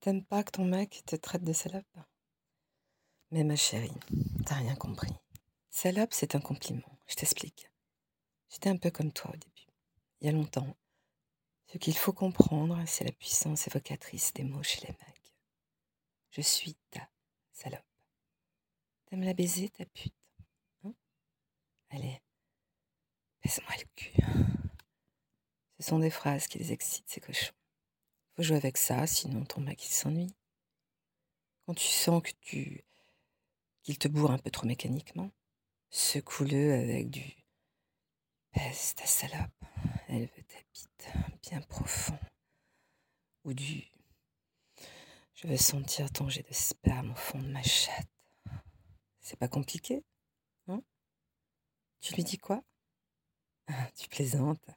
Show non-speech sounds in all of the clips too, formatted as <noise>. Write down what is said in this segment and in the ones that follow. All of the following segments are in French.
T'aimes pas que ton mec te traite de salope? Mais ma chérie, t'as rien compris. Salope, c'est un compliment. Je t'explique. J'étais un peu comme toi au début. Il y a longtemps. Ce qu'il faut comprendre, c'est la puissance évocatrice des mots chez les mecs. Je suis ta salope. T'aimes la baiser, ta pute? Hein? Allez, baisse-moi le cul. Ce sont des phrases qui les excitent, ces cochons. Jouer avec ça, sinon ton mec s'ennuie. Quand tu sens que tu qu'il te bourre un peu trop mécaniquement, secoue-le avec du peste ta salope, elle veut ta bite bien profond. Ou du je veux sentir ton jet de sperme au fond de ma chatte. C'est pas compliqué, hein? Tu lui dis quoi? <laughs> Tu plaisantes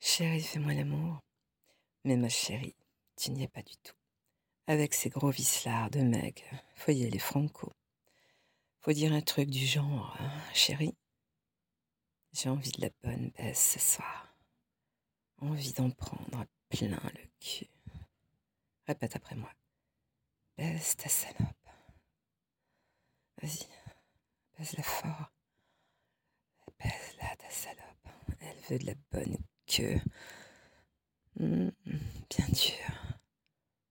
Chérie, fais-moi l'amour. Mais ma chérie, tu n'y es pas du tout. Avec ces gros vislards de mec, faut y aller franco. Faut dire un truc du genre, hein, chérie, j'ai envie de la bonne baisse ce soir. Envie d'en prendre plein le cul. Répète après moi. Baisse ta salope. Vas-y, baisse-la fort. Baisse-la ta salope. Elle veut de la bonne queue. Mmh, bien dur.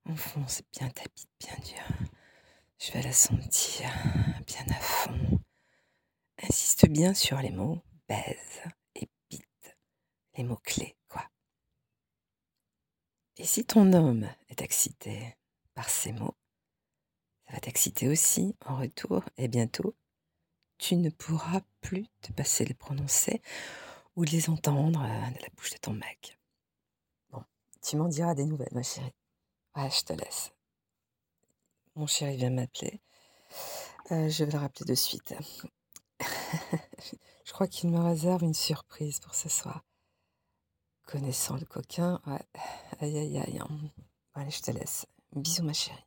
Enfonce bien ta bite, bien dur. Je vais la sentir bien à fond. Insiste bien sur les mots baise et bite. Les mots clés, quoi. Et si ton homme est excité par ces mots, ça va t'exciter aussi en retour et bientôt, tu ne pourras plus te passer les prononcer ou les entendre de la bouche de ton mec. Tu m'en diras des nouvelles, ma chérie. Ouais, je te laisse. Mon chéri vient m'appeler. Euh, je vais le rappeler de suite. <laughs> je crois qu'il me réserve une surprise pour ce soir. Connaissant le coquin, ouais. Aïe, aïe, aïe. Hein. Allez, je te laisse. Bisous, ma chérie.